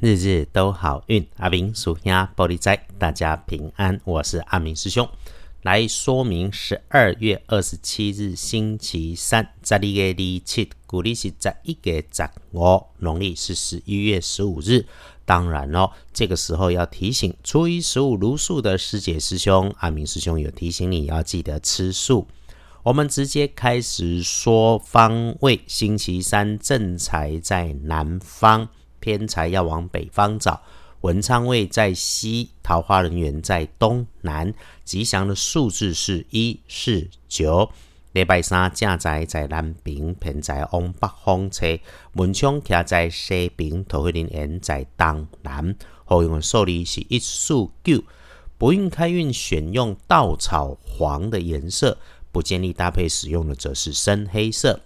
日日都好运。阿明属兄玻璃仔，大家平安。我是阿明师兄，来说明十二月二十七日星期三，十二月二七，古历是十一月十五，农历是十一月十五日。当然哦，这个时候要提醒初一十五如素的师姐师兄，阿明师兄有提醒你要记得吃素。我们直接开始说方位，星期三正财在南方，偏财要往北方找。文昌位在西，桃花人员在东南。吉祥的数字是一、四、九。礼拜三正财在南边，偏财往北方车。门窗徛在西边，桃花人缘在东南。好用的数字是一、四、九。不运开运选用稻草黄的颜色。不建议搭配使用的则是深黑色。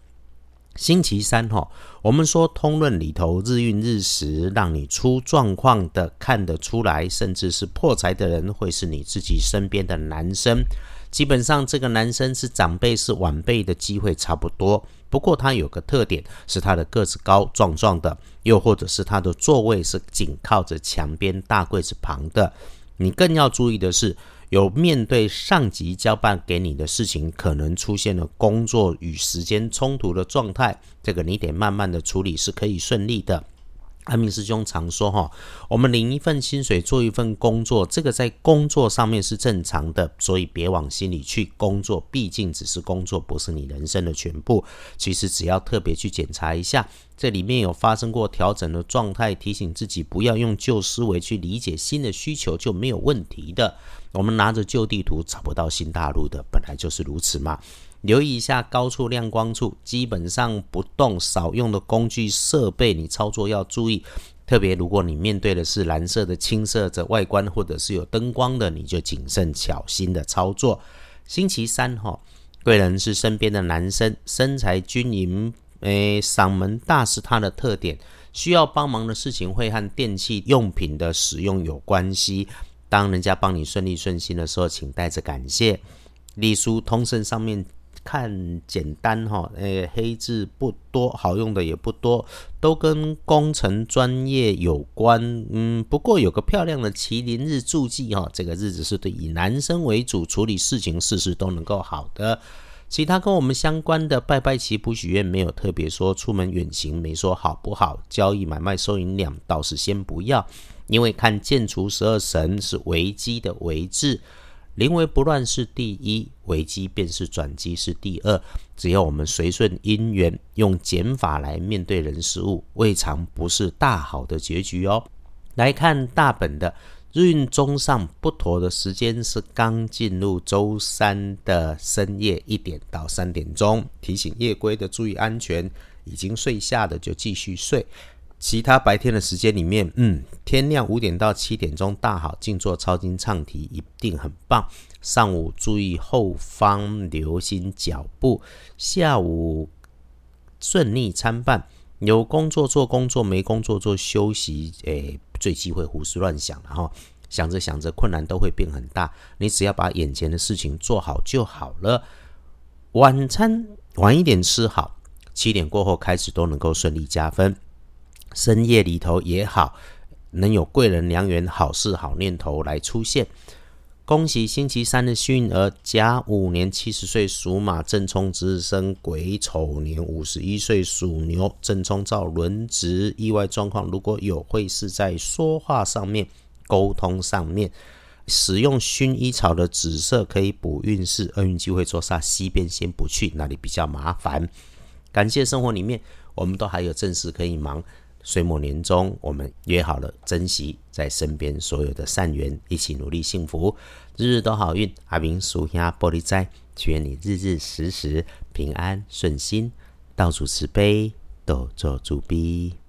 星期三哈，我们说通论里头日运日时，让你出状况的看得出来，甚至是破财的人会是你自己身边的男生。基本上这个男生是长辈是晚辈的机会差不多。不过他有个特点是他的个子高壮壮的，又或者是他的座位是紧靠着墙边大柜子旁的。你更要注意的是。有面对上级交办给你的事情，可能出现了工作与时间冲突的状态，这个你得慢慢的处理，是可以顺利的。阿明师兄常说哈，我们领一份薪水做一份工作，这个在工作上面是正常的，所以别往心里去。工作毕竟只是工作，不是你人生的全部。其实只要特别去检查一下，这里面有发生过调整的状态，提醒自己不要用旧思维去理解新的需求，就没有问题的。我们拿着旧地图找不到新大陆的，本来就是如此嘛。留意一下高处亮光处，基本上不动少用的工具设备，你操作要注意。特别如果你面对的是蓝色的青色的外观，或者是有灯光的，你就谨慎小心的操作。星期三哈，贵人是身边的男生，身材均匀，诶，嗓门大是他的特点。需要帮忙的事情会和电器用品的使用有关系。当人家帮你顺利顺心的时候，请带着感谢。隶书通胜上面。看简单哈，诶，黑字不多，好用的也不多，都跟工程专业有关。嗯，不过有个漂亮的麒麟日注记哈，这个日子是对以男生为主，处理事情事事都能够好的。其他跟我们相关的拜拜祈福许愿没有特别说，出门远行没说好不好，交易买卖收银两倒是先不要，因为看建除十二神是危机的危字。临危不乱是第一，危机便是转机是第二。只要我们随顺因缘，用减法来面对人事物，未尝不是大好的结局哦。来看大本的日运中上不妥的时间是刚进入周三的深夜一点到三点钟，提醒夜归的注意安全，已经睡下的就继续睡。其他白天的时间里面，嗯，天亮五点到七点钟大好，静坐抄经唱题一定很棒。上午注意后方，留心脚步。下午顺利参半，有工作做工作，没工作做休息。诶，最忌讳胡思乱想了哈，想着想着困难都会变很大。你只要把眼前的事情做好就好了。晚餐晚一点吃好，七点过后开始都能够顺利加分。深夜里头也好，能有贵人良缘、好事好念头来出现。恭喜星期三的幸运儿，甲午年七十岁属马正冲值日生，癸丑年五十一岁属牛正冲照轮值。意外状况如果有，会是在说话上面、沟通上面。使用薰衣草的紫色可以补运势，厄运机会坐煞西边先不去，那里比较麻烦。感谢生活里面，我们都还有正事可以忙。岁末年终，我们约好了珍惜在身边所有的善缘，一起努力幸福，日日都好运。阿明属下玻璃斋，愿你日日时时平安顺心，到处慈悲，都做主逼。